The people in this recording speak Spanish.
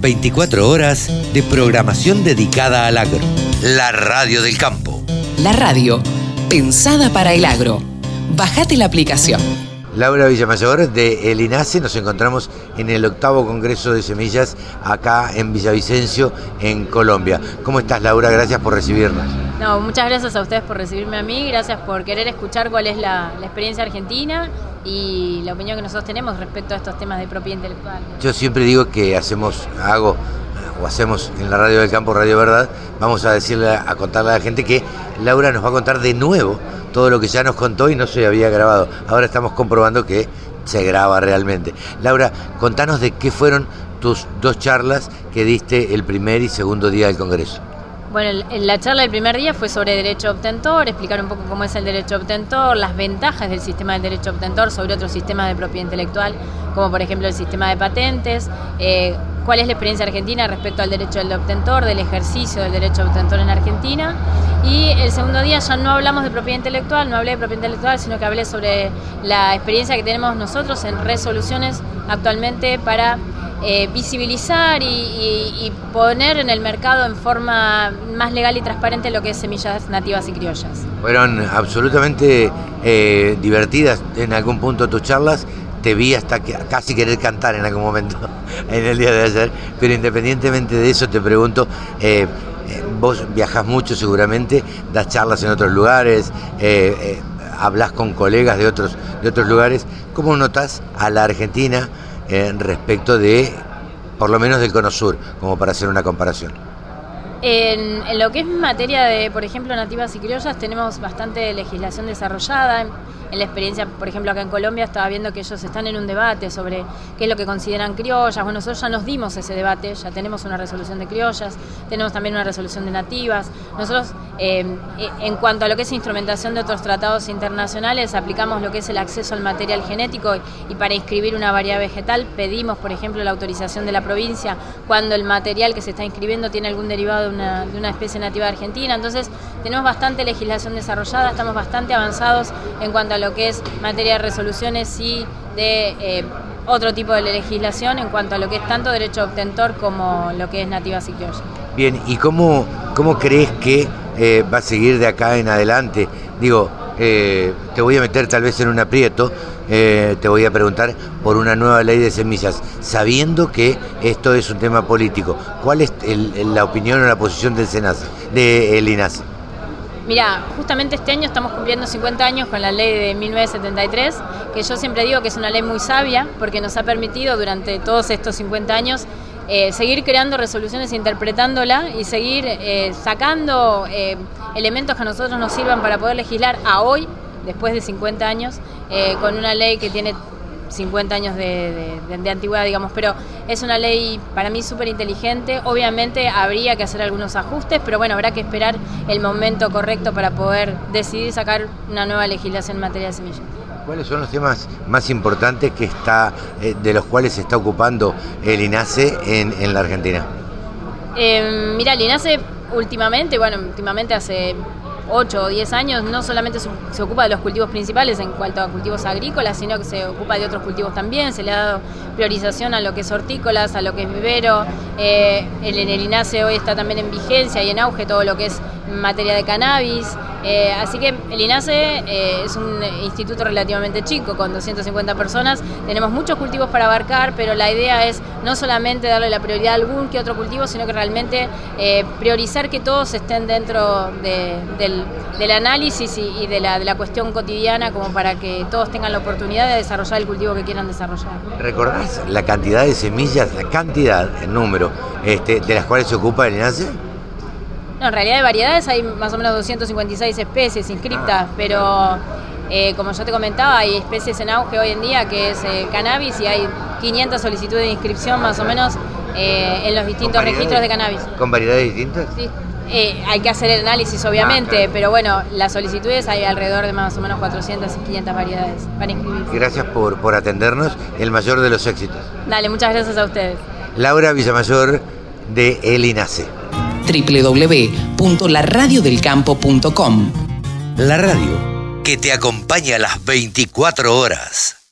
24 horas de programación dedicada al agro. La radio del campo. La radio, pensada para el agro. Bajate la aplicación. Laura Villamayor de El INASE, nos encontramos en el octavo Congreso de Semillas acá en Villavicencio, en Colombia. ¿Cómo estás Laura? Gracias por recibirnos. No, muchas gracias a ustedes por recibirme a mí, gracias por querer escuchar cuál es la, experiencia argentina y la opinión que nosotros tenemos respecto a estos temas de propiedad intelectual. Yo siempre digo que hacemos, hago o hacemos en la radio del campo, Radio Verdad, vamos a decirle, a contarle a la gente que Laura nos va a contar de nuevo todo lo que ya nos contó y no se había grabado. Ahora estamos comprobando que se graba realmente. Laura, contanos de qué fueron tus dos charlas que diste el primer y segundo día del Congreso. Bueno, la charla del primer día fue sobre derecho obtentor, explicar un poco cómo es el derecho obtentor, las ventajas del sistema del derecho obtentor sobre otros sistemas de propiedad intelectual, como por ejemplo el sistema de patentes, eh, cuál es la experiencia argentina respecto al derecho del obtentor, del ejercicio del derecho obtentor en Argentina. Y el segundo día ya no hablamos de propiedad intelectual, no hablé de propiedad intelectual, sino que hablé sobre la experiencia que tenemos nosotros en resoluciones actualmente para eh, visibilizar y, poner en el mercado en forma más legal y transparente lo que es semillas nativas y criollas. Fueron absolutamente eh, divertidas en algún punto tus charlas. Te vi hasta casi querer cantar en algún momento en el día de ayer, pero independientemente de eso te pregunto, eh, vos viajas mucho seguramente, das charlas en otros lugares, hablas con colegas de otros, de otros lugares. ¿Cómo notas a la Argentina? Respecto de, por lo menos del Cono Sur, como para hacer una comparación. En, en, lo que es materia de, por ejemplo, nativas y criollas, tenemos bastante legislación desarrollada en la experiencia, por ejemplo, acá en Colombia estaba viendo que ellos están en un debate sobre qué es lo que consideran criollas. Bueno, nosotros ya nos dimos ese debate, ya tenemos una resolución de criollas, tenemos también una resolución de nativas. Nosotros, eh, en cuanto a lo que es instrumentación de otros tratados internacionales, aplicamos lo que es el acceso al material genético y para inscribir una variedad vegetal pedimos, por ejemplo, la autorización de la provincia cuando el material que se está inscribiendo tiene algún derivado de una, especie nativa argentina. Entonces, tenemos bastante legislación desarrollada, estamos bastante avanzados en cuanto a lo que es materia de resoluciones y de eh, otro tipo de legislación en cuanto a lo que es tanto derecho obtentor como lo que es nativa security. Bien, ¿y cómo, cómo crees que eh, va a seguir de acá en adelante? Digo, eh, te voy a meter tal vez en un aprieto, te voy a preguntar por una nueva ley de semillas, sabiendo que esto es un tema político. ¿Cuál es la opinión o la posición del SENASE, de el INASE? Mira, justamente este año estamos cumpliendo 50 años con la ley de 1973, que yo siempre digo que es una ley muy sabia porque nos ha permitido durante todos estos 50 años eh, seguir creando resoluciones, interpretándola y seguir eh, sacando eh, elementos que a nosotros nos sirvan para poder legislar a hoy, después de 50 años, con una ley que tiene 50 años de, antigüedad, digamos, pero es una ley para mí súper inteligente. Obviamente habría que hacer algunos ajustes, pero bueno, habrá que esperar el momento correcto para poder decidir sacar una nueva legislación en materia de semillas. ¿Cuáles son los temas más importantes que está, eh, de los cuales se está ocupando el INASE en, la Argentina? Eh, mira, el INASE últimamente, bueno, últimamente hace 8 o 10 años no solamente se ocupa de los cultivos principales en cuanto a cultivos agrícolas, sino que se ocupa de otros cultivos también, se le ha dado priorización a lo que es hortícolas, a lo que es vivero, eh, el, el INASE hoy está también en vigencia y en auge todo lo que es materia de cannabis, eh, así que el INASE eh, es un instituto relativamente chico, con 250 personas. Tenemos muchos cultivos para abarcar, pero la idea es no solamente darle la prioridad a algún que otro cultivo, sino que realmente eh, priorizar que todos estén dentro del, análisis y, de, la, cuestión cotidiana, como para que todos tengan la oportunidad de desarrollar el cultivo que quieran desarrollar. ¿Recordás la cantidad de semillas, la cantidad, el número, este, de las cuales se ocupa el INASE? No, en realidad de variedades hay más o menos 256 especies inscriptas, pero eh, como yo te comentaba, hay especies en auge hoy en día que es eh, cannabis y hay 500 solicitudes de inscripción más o menos eh, en los distintos registros de cannabis. ¿Con variedades distintas? Sí. hay que hacer el análisis, obviamente, ah, pero bueno, las solicitudes hay alrededor de más o menos 400 y 500 variedades para inscribir. Gracias por, por atendernos, el mayor de los éxitos. Dale, muchas gracias a ustedes. Laura Villamayor de El INACE www.laradiodelcampo.com. La radio que te acompaña a las 24 horas.